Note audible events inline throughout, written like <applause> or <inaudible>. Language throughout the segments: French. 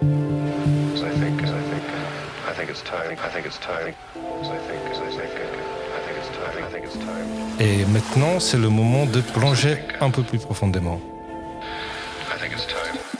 I think, I think, I think it's time. I think it's time. I think, I think, I think it's time. I think it's time. Et maintenant, c'est le moment de plonger un peu plus profondément.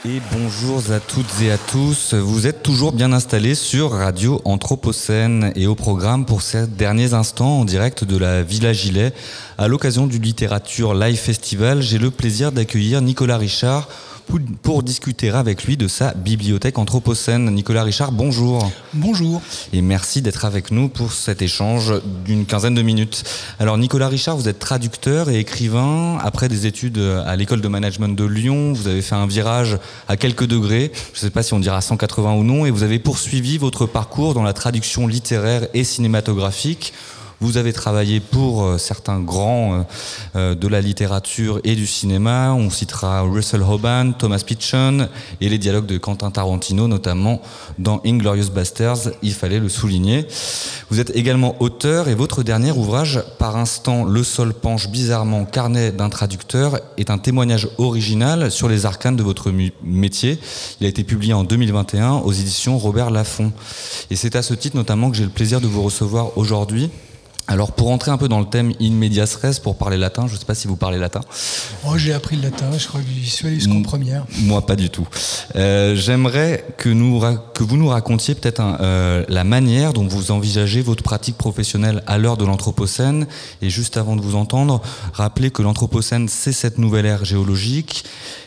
Et bonjour à toutes et à tous. Vous êtes toujours bien installés sur Radio Anthropocène et au programme pour ces derniers instants en direct de la Villa Gilet. À l'occasion du Littérature Live Festival, j'ai le plaisir d'accueillir Nicolas Richard pour, pour discuter avec lui de sa bibliothèque Anthropocène. Nicolas Richard, bonjour. Bonjour. Et merci d'être avec nous pour cet échange d'une quinzaine de minutes. Alors Nicolas Richard, vous êtes traducteur et écrivain. Après des études à l'école de management de Lyon, vous avez fait un virage à quelques degrés, je ne sais pas si on dira 180 ou non, et vous avez poursuivi votre parcours dans la traduction littéraire et cinématographique. Vous avez travaillé pour euh, certains grands euh, euh, de la littérature et du cinéma. On citera Russell Hoban, Thomas Pynchon et les dialogues de Quentin Tarantino, notamment dans Inglorious Basterds. Il fallait le souligner. Vous êtes également auteur et votre dernier ouvrage, Par instant, le sol penche bizarrement, carnet d'un traducteur, est un témoignage original sur les arcanes de votre métier. Il a été publié en 2021 aux éditions Robert Laffont. Et c'est à ce titre notamment que j'ai le plaisir de vous recevoir aujourd'hui. Alors pour entrer un peu dans le thème in medias res, pour parler latin, je ne sais pas si vous parlez latin. Oh, j'ai appris le latin, je crois que j'y suis allé jusqu'en première. Moi, pas du tout. Euh, J'aimerais que, nous que vous nous racontiez peut-être euh, la manière dont vous envisagez votre pratique professionnelle à l'heure de l'Anthropocène. Et juste avant de vous entendre, rappeler que l'Anthropocène, c'est cette nouvelle ère géologique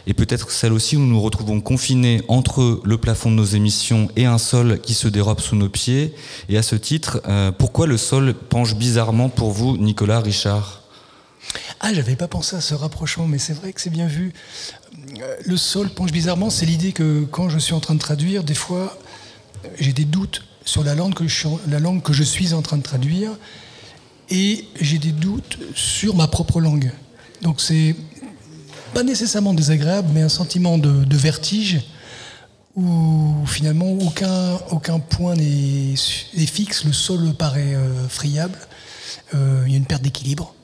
et peut-être celle aussi où nous nous retrouvons confinés entre le plafond de nos émissions et un sol qui se dérobe sous nos pieds. Et à ce titre, euh, pourquoi le sol penche bizarrement pour vous, Nicolas Richard Ah, j'avais pas pensé à ce rapprochement, mais c'est vrai que c'est bien vu. Euh, Le sol penche bizarrement, c'est l'idée que quand je suis en train de traduire, des fois, j'ai des doutes sur la langue que je la langue que je suis en train de traduire, et j'ai des doutes sur ma propre langue. Donc c'est pas nécessairement désagréable, mais un sentiment de vertige où finalement aucun, aucun point n'est fixe, le sol paraît euh, friable, Euh, il y a une perte d'équilibre.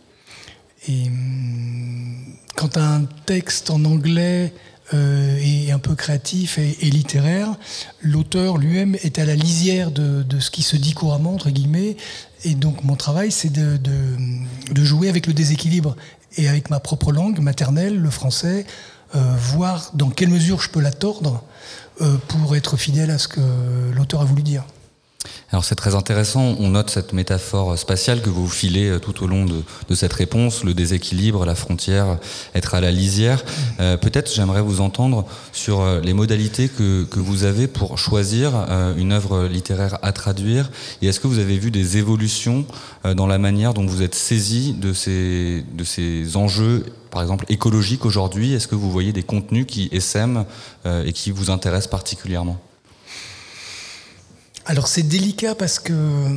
Et hum, quand un texte en anglais euh, est un peu créatif et, littéraire, l'auteur lui-même est à la lisière de, ce qui se dit couramment, entre guillemets. Et donc mon travail, c'est de, jouer avec le déséquilibre et avec ma propre langue maternelle, le français, euh, voir dans quelle mesure je peux la tordre pour être fidèle à ce que l'auteur a voulu dire. Alors c'est très intéressant, on note cette métaphore spatiale que vous filez euh, tout au long de, de cette réponse, le déséquilibre, la frontière, être à la lisière. Euh, Peut-être j'aimerais vous entendre sur euh, les modalités que, que vous avez pour choisir euh, une œuvre littéraire à traduire et est-ce que vous avez vu des évolutions euh, dans la manière dont vous êtes saisi de ces, de ces enjeux par exemple écologiques aujourd'hui Est-ce que vous voyez des contenus qui essaiment euh, et qui vous intéressent particulièrement? Alors c'est délicat parce que euh,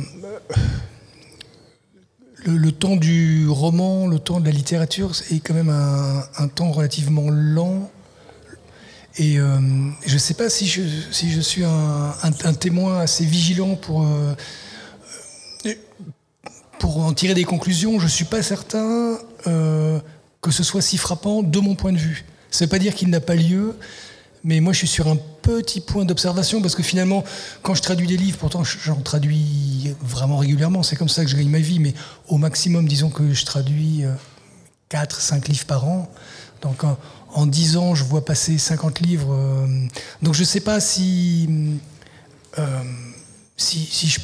le, temps du roman, le temps de la littérature est quand même un, temps relativement lent. Et euh, je ne sais pas si je, suis un, témoin assez vigilant pour, en tirer des conclusions. Je ne suis pas certain que ce soit si frappant de mon point de vue. Ça ne veut pas dire qu'il n'a pas lieu, mais moi, je suis sur un petit point d'observation parce que finalement, quand je traduis des livres, pourtant j'en traduis vraiment régulièrement, c'est comme ça que je gagne ma vie, mais au maximum, disons que je traduis 4, 5 livres par an. Donc en, en 10 ans, je vois passer 50 livres. euh, donc je ne sais pas si, euh, si, si, je,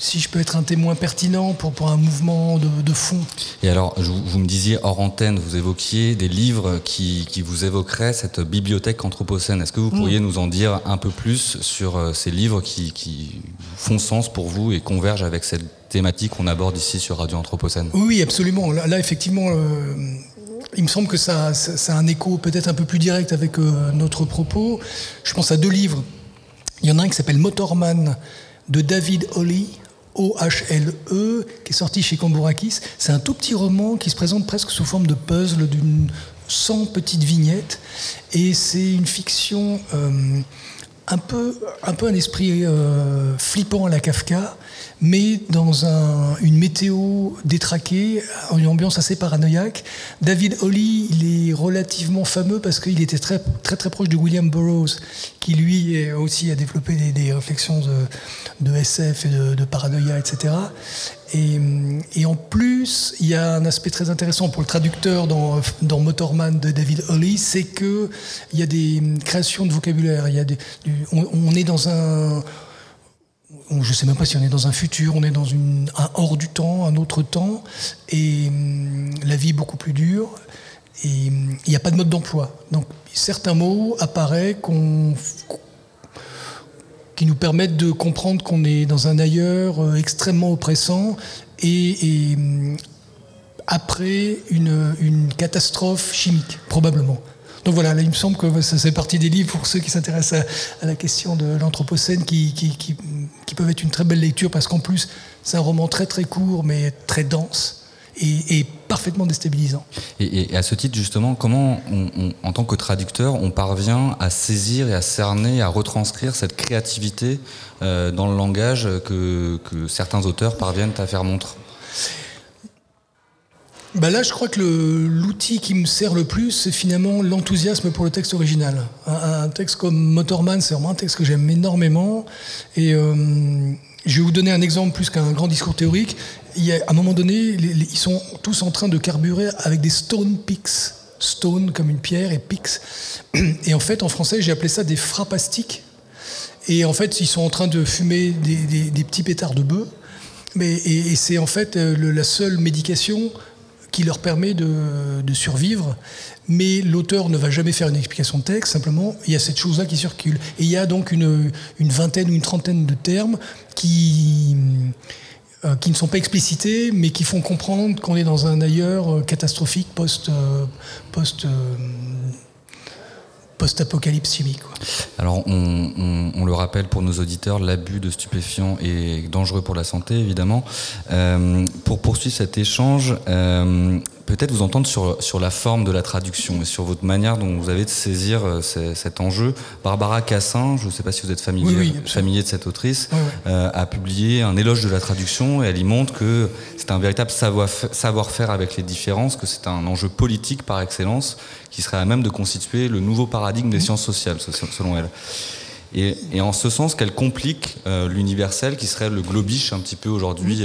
si je peux être un témoin pertinent pour, pour un mouvement de, de fond. Et alors, je vous, me disiez hors antenne, vous évoquiez des livres qui, qui vous évoqueraient cette bibliothèque anthropocène. Est-ce que vous pourriez nous en dire un peu plus sur euh, ces livres qui, qui font sens pour vous et convergent avec cette thématique qu'on aborde ici sur Radio Anthropocène? Oui, oui, absolument. Là, là, effectivement, euh, il me semble que ça, ça, ça a un écho peut-être un peu plus direct avec euh, notre propos. Je pense à deux livres. Il y en a un qui s'appelle Motorman de David Holly, O-H-L-E, qui est sorti chez Cambourakis. C'est un tout petit roman qui se présente presque sous forme de puzzle d'une 100 petites vignettes. Et c'est une fiction euh, un, peu, un esprit euh, flippant à la Kafka, mais dans un- une météo détraquée, une ambiance assez paranoïaque. David Holly, il est relativement fameux parce qu'il était très, très proche de William Burroughs, qui lui aussi a développé des, réflexions de, SF et de paranoïa, etc. Et, en plus, il y a un aspect très intéressant pour le traducteur dans, Motorman de David Holly, c'est qu'il y a des créations de vocabulaire. Y a des, on, est dans un je ne sais même pas si on est dans un futur, on est dans une, un hors du temps, un autre temps, et la vie est beaucoup plus dure, et il n'y a pas de mode d'emploi. Donc certains mots apparaissent qui nous permettent de comprendre qu'on est dans un ailleurs euh, extrêmement oppressant, et, hum, après une, catastrophe chimique, probablement. Donc voilà, là, il me semble que ça fait partie des livres pour ceux qui s'intéressent à, la question de l'Anthropocène qui, qui, peuvent être une très belle lecture parce qu'en plus, c'est un roman très très court mais très dense et, parfaitement déstabilisant. Et, à ce titre, justement, comment, en tant que traducteur, on parvient à saisir et à cerner, à retranscrire cette créativité euh, dans le langage que, que certains auteurs parviennent à faire montre? Bah là, je crois que l'outil qui me sert le plus, c'est finalement l'enthousiasme pour le texte original. Un, texte comme Motorman, c'est vraiment un texte que j'aime énormément. Et euh, je vais vous donner un exemple plus qu'un grand discours théorique. À un moment donné, ils sont tous en train de carburer avec des stone picks. Stone comme une pierre et picks. <clears throat> Et en fait, en français, j'ai appelé ça des frappastiques. Et en fait, ils sont en train de fumer des, petits pétards de bœuf. Mais, et, c'est en fait euh, la seule médication qui leur permet de, survivre. Mais l'auteur ne va jamais faire une explication de texte, simplement, il y a cette chose-là qui circule. Et il y a donc une, une, ou une trentaine de termes qui, qui ne sont pas explicités, mais qui font comprendre qu'on est dans un ailleurs euh, catastrophique euh, post post-apocalypse chimique. Alors, on, le rappelle pour nos auditeurs, l'abus de stupéfiants est dangereux pour la santé, évidemment. Euh, pour poursuivre cet échange, euh, peut-être vous entendre sur, sur la forme de la traduction et sur votre manière dont vous avez de saisir euh, cet enjeu. Barbara Cassin, je ne sais pas si vous êtes familier, familier de cette autrice, euh, a publié un éloge de la traduction et elle y montre que c'est un véritable savoir-faire avec les différences, que c'est un enjeu politique par excellence qui serait à même de constituer le nouveau paradigme des sciences sociales, selon elle. Et, en ce sens qu'elle complique euh, l'universel qui serait le globiche un petit peu aujourd'hui,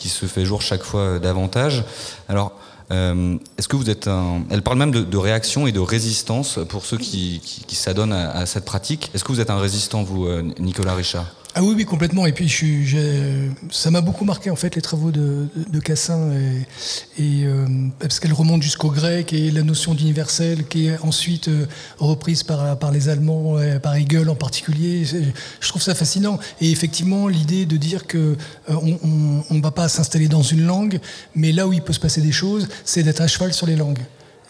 qui se fait jour chaque fois davantage. Alors, euh, est-ce que vous êtes un... Elle parle même de, réaction et de résistance pour ceux qui, s'adonnent à, cette pratique. Est-ce que vous êtes un résistant, vous, euh, Nicolas Richard? Ah oui, oui, complètement. Et puis, je ça m'a beaucoup marqué, en fait, les travaux de, Cassin, et, euh, parce qu'elle remonte jusqu'au grec, et la notion d'universel qui est ensuite euh, reprise par, par les Allemands, par Hegel en particulier. Je trouve ça fascinant. Et effectivement, l'idée de dire que euh, on ne va pas s'installer dans une langue, mais là où il peut se passer des choses, c'est d'être à cheval sur les langues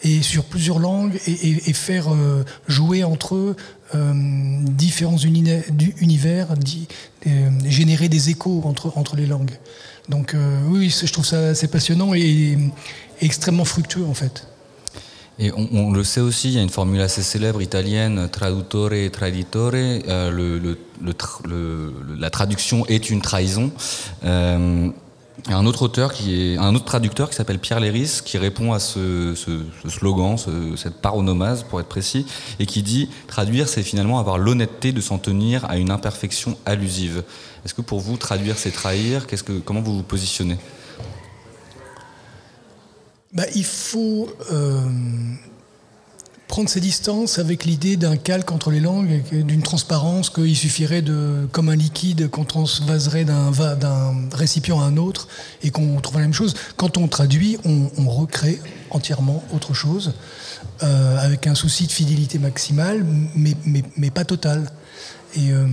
et sur plusieurs langues et, faire jouer entre eux euh, différents univers, euh, générer des échos entre, les langues. Donc euh, oui, je trouve ça assez passionnant et, extrêmement fructueux en fait. Et on, le sait aussi, il y a une formule assez célèbre italienne, traduttore et traditore. le, la traduction est une trahison un autre auteur qui est un autre traducteur qui s'appelle Pierre Léris qui répond à ce, slogan, cette paronomase pour être précis, et qui dit traduire c'est finalement avoir l'honnêteté de s'en tenir à une imperfection allusive. Est-ce que pour vous traduire c'est trahir? Qu'est-ce que comment vous vous positionnez? Bah, il faut euh, prendre ses distances avec l'idée d'un calque entre les langues, d'une transparence qu'il suffirait de, comme un liquide qu'on transvaserait d'un, récipient à un autre et qu'on trouve la même chose. Quand on traduit, on, recrée entièrement autre chose, euh, avec un souci de fidélité maximale, mais, mais, pas totale. Et euh,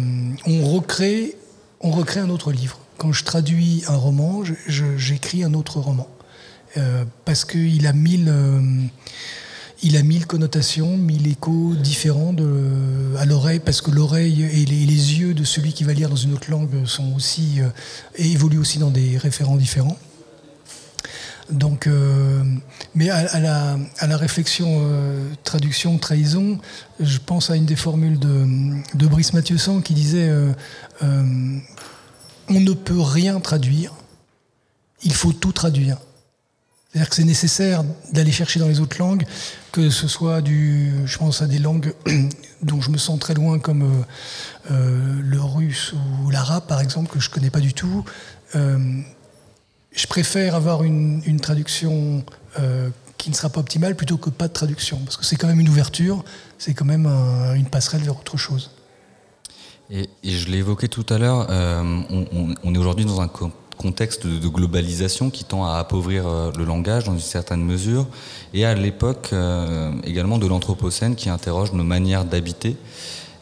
on, recrée, on recrée un autre livre. Quand je traduis un roman, j'écris un autre roman. Euh, parce qu'il a mille il a mille connotations, mille échos différents à l'oreille, parce que l'oreille et les, yeux de celui qui va lire dans une autre langue sont aussi euh, évoluent aussi dans des référents différents. Euh, mais à, la, réflexion euh, traduction trahison, je pense à une des formules de, de Brice Mathieusan qui disait on ne peut rien traduire, il faut tout traduire. C'est-à-dire que c'est nécessaire d'aller chercher dans les autres langues, que ce soit du, je pense à des langues <clears throat> dont je me sens très loin, comme euh, euh, le russe ou l'arabe, par exemple, que je connais pas du tout. Euh, je préfère avoir une, traduction qui ne sera pas optimale plutôt que pas de traduction, parce que c'est quand même une ouverture, c'est quand même un- une passerelle vers autre chose. Et, je l'ai évoqué tout à l'heure, on, est aujourd'hui dans un contexte de, globalisation qui tend à appauvrir euh, le langage dans une certaine mesure, et à l'époque euh, également de l'Anthropocène qui interroge nos manières d'habiter.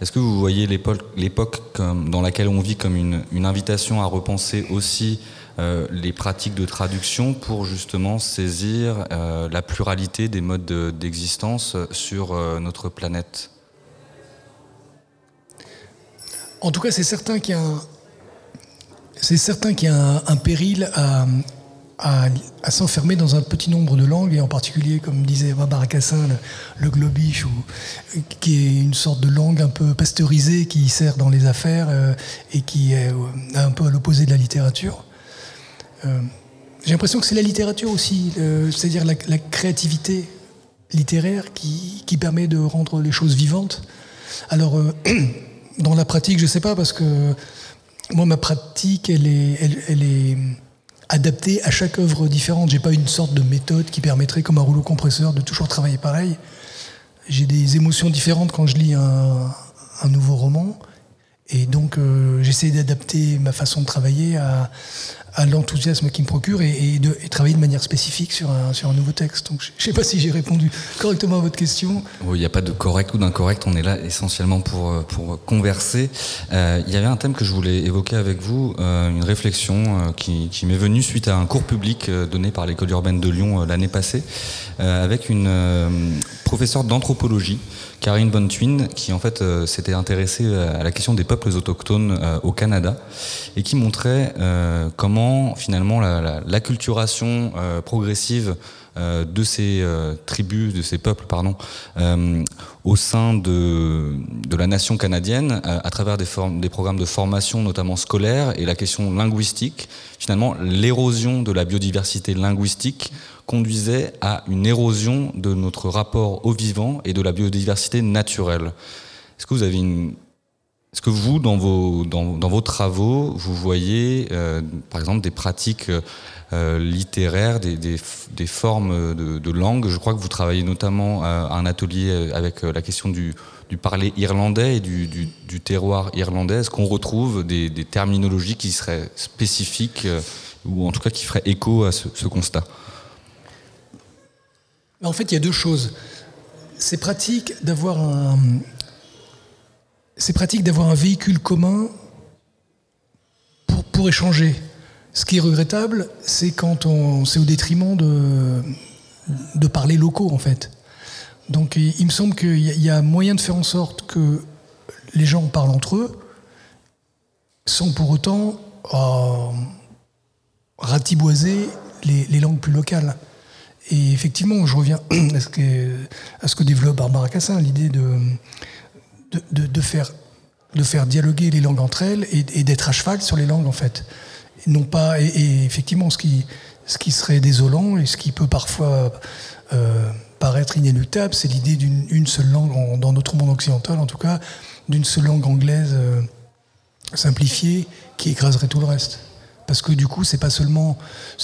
Est-ce que vous voyez l'époque dans laquelle on vit comme une, invitation à repenser aussi euh, les pratiques de traduction pour justement saisir la pluralité des modes de- d'existence sur notre planète? En tout cas, c'est certain qu'il y a un, c'est certain qu'il y a un, péril à, s'enfermer dans un petit nombre de langues, et en particulier, comme disait Barbara Cassin, le, le globish, qui est une sorte de langue un peu pasteurisée qui sert dans les affaires euh, et qui est euh, un peu à l'opposé de la littérature. Euh, J'ai l'impression que c'est la littérature aussi, c'est-à-dire la, créativité littéraire qui, permet de rendre les choses vivantes. Alors, <clears throat> dans la pratique, je ne sais pas, parce que moi, ma pratique, elle est, elle, est adaptée à chaque œuvre différente. J'ai pas une sorte de méthode qui permettrait, comme un rouleau compresseur, de toujours travailler pareil. J'ai des émotions différentes quand je lis un, un nouveau roman. Et donc, euh, j'essaie d'adapter ma façon de travailler à, à l'enthousiasme qu'il me procure et, de travailler de manière spécifique sur un, sur un nouveau texte. Donc, je ne sais pas si j'ai répondu correctement à votre question. Il n'y a pas de correct ou d'incorrect, on est là essentiellement pour, euh, pour converser. Euh, il y avait un thème que je voulais évoquer avec vous, euh, une réflexion qui, m'est venue suite à un cours public donné par l'école urbaine de Lyon l'année passée, avec une professeure d'anthropologie, Karine Von Twin, qui en fait s'était intéressée à la question des peuples autochtones au Canada et qui montrait euh, comment finalement la- la- l'acculturation euh, progressive euh, de ces euh, tribus, de ces peuples, pardon, au sein de, la nation canadienne, à travers des, programmes de formation, notamment scolaires, et la question linguistique, finalement, l'érosion de la biodiversité linguistique conduisait à une érosion de notre rapport au vivant et de la biodiversité naturelle. Est-ce que vous avez une, est-ce que vous, dans vos, travaux, vous voyez, euh, par exemple, des pratiques euh, littéraires, des, formes de, langue? Je crois que vous travaillez notamment à un atelier avec euh, la question du, parler irlandais et du, terroir irlandais. Est-ce qu'on retrouve des, terminologies qui seraient spécifiques euh, ou en tout cas qui feraient écho à ce, constat? En fait, il y a deux choses. C'est pratique d'avoir un, c'est pratique d'avoir un véhicule commun pour, pour échanger. Ce qui est regrettable, c'est quand on, c'est au détriment de, de parler locaux, en fait. Donc, il, me semble qu'il y, a- moyen de faire en sorte que les gens parlent entre eux, sans pour autant euh, ratiboiser les, les langues plus locales. Et effectivement, je reviens <clears throat> à ce que, à ce que développe Barbara Cassin, l'idée de, de, faire, dialoguer les langues entre elles et, d'être à cheval sur les langues, en fait. Et non pas, et, effectivement, ce qui, serait désolant et ce qui peut parfois euh, paraître inéluctable, c'est l'idée d'une une seule langue, dans notre monde occidental en tout cas, d'une seule langue anglaise euh, simplifiée qui écraserait tout le reste. Parce que du coup, c'est pas seulement,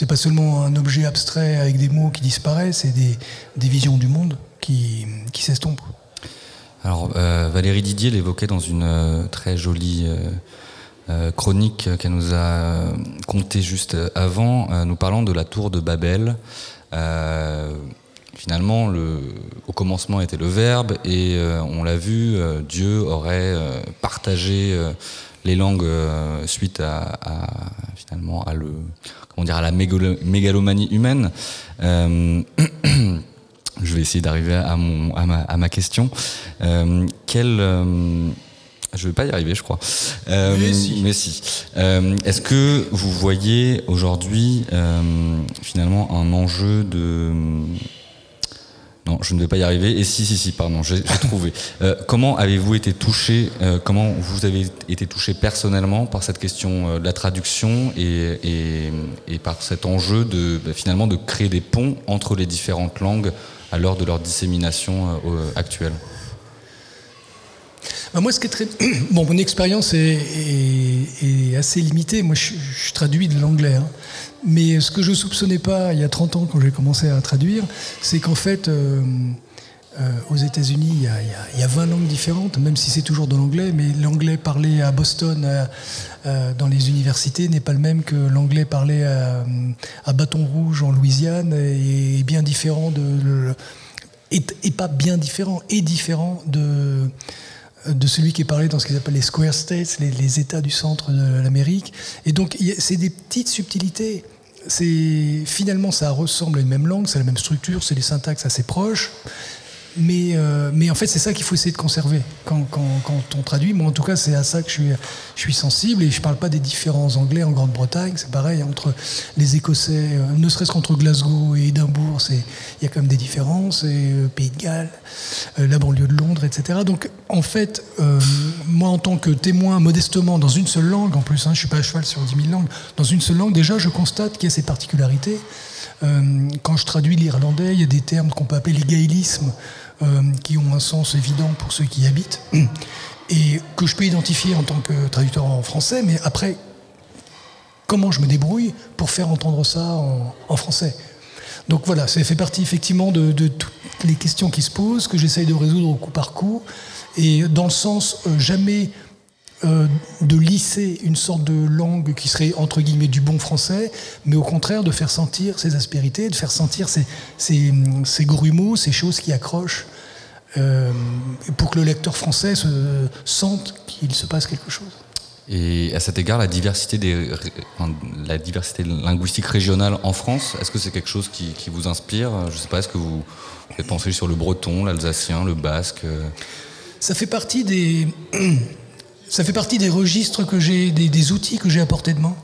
pas seulement un objet abstrait avec des mots qui disparaissent, c'est des, des visions du monde qui, qui s'estompent. Alors, euh, Valérie Didier l'évoquait dans une euh, très jolie euh, chronique qu'elle nous a contée juste avant, nous parlant de la tour de Babel. Finalement, le, au commencement était le Verbe, et on l'a vu, Dieu aurait partagé les langues suite à, finalement à la mégalo- mégalomanie humaine. <clears throat> Je vais essayer d'arriver à, mon, à, ma, à ma question. Euh, quel, euh, je vais pas y arriver, je crois. Euh, Mais si. mais si. Euh, Est-ce que vous voyez aujourd'hui euh, finalement un enjeu de Non, je ne vais pas y arriver. Et si, si, si, pardon, j'ai trouvé. <laughs> Euh, comment avez-vous été touché, euh, comment vous avez été touché personnellement par cette question euh, de la traduction et, et, et, par cet enjeu de bah, finalement de créer des ponts entre les différentes langues à l'heure de leur dissémination actuelle bah, moi, ce qui est très. <clears throat> Bon, mon expérience est, assez limitée. Moi, je, je traduis de l'anglais. Hein. Mais ce que je ne soupçonnais pas il y a 30 ans quand j'ai commencé à traduire, c'est qu'en fait, euh, euh, aux États-Unis, il, y, a 20 langues différentes, même si c'est toujours de l'anglais, mais l'anglais parlé à Boston euh, dans les universités n'est pas le même que l'anglais parlé à, à, Bâton Rouge en Louisiane et, bien différent de. et, pas bien différent, et différent de celui qui est parlé dans ce qu'ils appellent les square states, les, États du centre de l'Amérique. Et donc, c'est des petites subtilités finalement ça ressemble à une même langue, c'est la même structure, c'est des syntaxes assez proches. Mais, euh, mais en fait, c'est ça qu'il faut essayer de conserver quand, quand, quand, on traduit. Moi, en tout cas, c'est à ça que je suis, je suis sensible. Et je ne parle pas des différents anglais en Grande-Bretagne. C'est pareil, entre les Écossais, euh, ne serait-ce qu'entre Glasgow et Édimbourg, il y a quand même des différences. Et euh, Pays de Galles, la banlieue de Londres, etc. Donc, en fait, moi, en tant que témoin, modestement, dans une seule langue, en plus, hein, je ne suis pas à cheval sur 10 000 langues, dans une seule langue, déjà, je constate qu'il y a ces particularités. quand je traduis l'irlandais, il y a des termes qu'on peut appeler les gaélismes. Euh, qui ont un sens évident pour ceux qui y habitent, <clears throat> et que je peux identifier en tant que traducteur en français, mais après, comment je me débrouille pour faire entendre ça en, français? Donc voilà, ça fait partie effectivement de, toutes les questions qui se posent, que j'essaye de résoudre au coup par coup, et dans le sens euh, jamais euh, de lisser une sorte de langue qui serait entre guillemets du bon français, mais au contraire de faire sentir ces aspérités, de faire sentir ces, ces, grumeaux, ces choses qui accrochent, euh, pour que le lecteur français se sente qu'il se passe quelque chose. Et à cet égard, la diversité, des, la diversité linguistique régionale en France, est-ce que c'est quelque chose qui, qui, vous inspire? Je ne sais pas, est-ce que vous, vous pensé sur le breton, l'alsacien, le basque? Ça fait partie des <clears throat> ça fait partie des registres que j'ai, des, outils que j'ai à portée de main.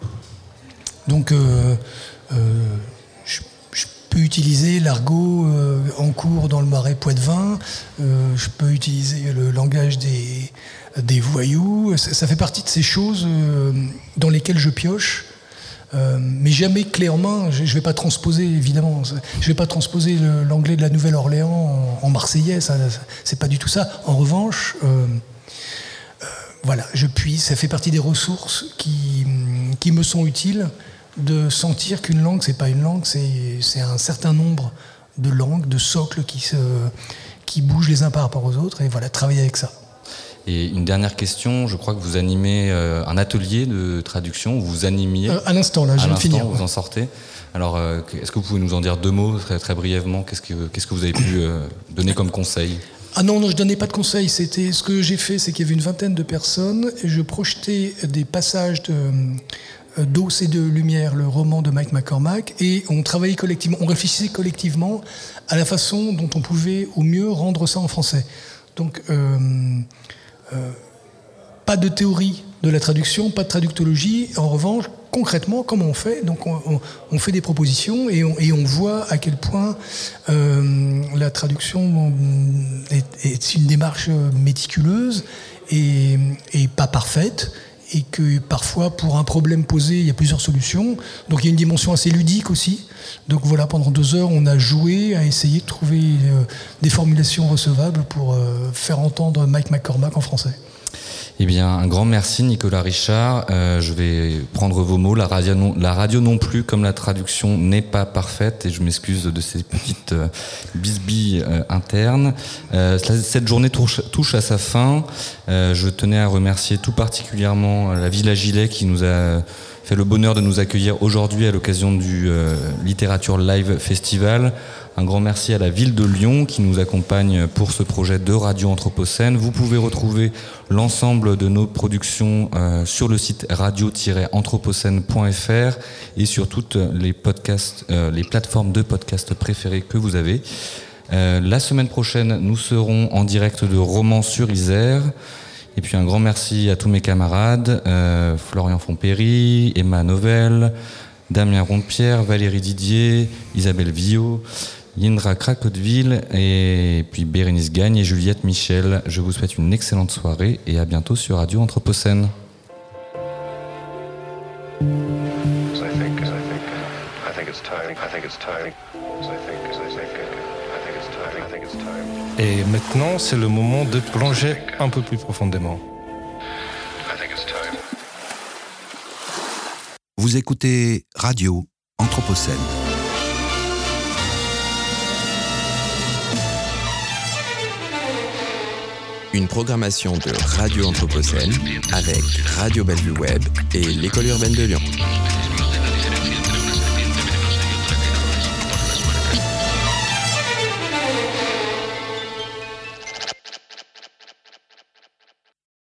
Donc, euh, euh, je, peux utiliser l'argot euh, en cours dans le marais Poitevin, je peux utiliser le langage des, des voyous, ça, fait partie de ces choses dans lesquelles je pioche. mais jamais clé en main, je ne vais pas transposer évidemment, je vais pas transposer l'anglais de la Nouvelle-Orléans en, marseillais, ça, c'est pas du tout ça. En revanche, voilà, je puise, ça fait partie des ressources qui, qui me sont utiles de sentir qu'une langue, c'est pas une langue, c'est un certain nombre de langues, de socles qui, se, qui bougent les uns par rapport aux autres, et voilà, travailler avec ça. Et une dernière question, je crois que vous animez euh, un atelier de traduction, vous animiez. Euh, à l'instant, là, je viens de finir. Vous en sortez. Alors, euh, est-ce que vous pouvez nous en dire deux mots très, très brièvement? Qu'est-ce que, qu'est-ce que vous avez pu donner comme conseil? Ah non, non, je donnais pas de conseils. C'était ce que j'ai fait, c'est qu'il y avait une vingtaine de personnes et je projetais des passages de euh, d'eau et de lumière, le roman de Mike McCormack, et on travaillait collectivement, on réfléchissait collectivement à la façon dont on pouvait au mieux rendre ça en français. Donc, euh, euh, pas de théorie de la traduction, pas de traductologie. En revanche, concrètement, comment on fait? Donc, on, fait des propositions et on, voit à quel point euh, la traduction est, une démarche méticuleuse et, pas parfaite et que parfois, pour un problème posé, il y a plusieurs solutions. Donc il y a une dimension assez ludique aussi. Donc voilà, pendant deux heures, on a joué à essayer de trouver euh, des formulations recevables pour euh, faire entendre Mike McCormack en français. Eh bien, un grand merci Nicolas Richard. Euh, je vais prendre vos mots. La radio, non, plus, comme la traduction, n'est pas parfaite et je m'excuse de ces petites euh, euh, internes. Euh, cette journée touche, à sa fin. Je tenais à remercier tout particulièrement la Villa Gilet qui nous a fait le bonheur de nous accueillir aujourd'hui à l'occasion du Littérature Live Festival. Un grand merci à la ville de Lyon qui nous accompagne pour ce projet de Radio Anthropocène. Vous pouvez retrouver l'ensemble de nos productions euh, sur le site radio-anthropocène.fr et sur toutes les podcasts, euh, les plateformes de podcasts préférées que vous avez. Euh, la semaine prochaine, nous serons en direct de Romans sur Isère. Et puis un grand merci à tous mes camarades, Florian Fontpéry, Emma Novelle, Damien Rondepierre, Valérie Didier, Isabelle Villot, Indra Cracodeville et puis Bérénice Gagne et Juliette Michel. Je vous souhaite une excellente soirée et à bientôt sur Radio Anthropocène. Et maintenant, c'est le moment de plonger un peu plus profondément. I think it's time. Vous écoutez Radio Anthropocène. Une programmation de Radio Anthropocène avec Radio Bellevue Web et l'École urbaine de Lyon.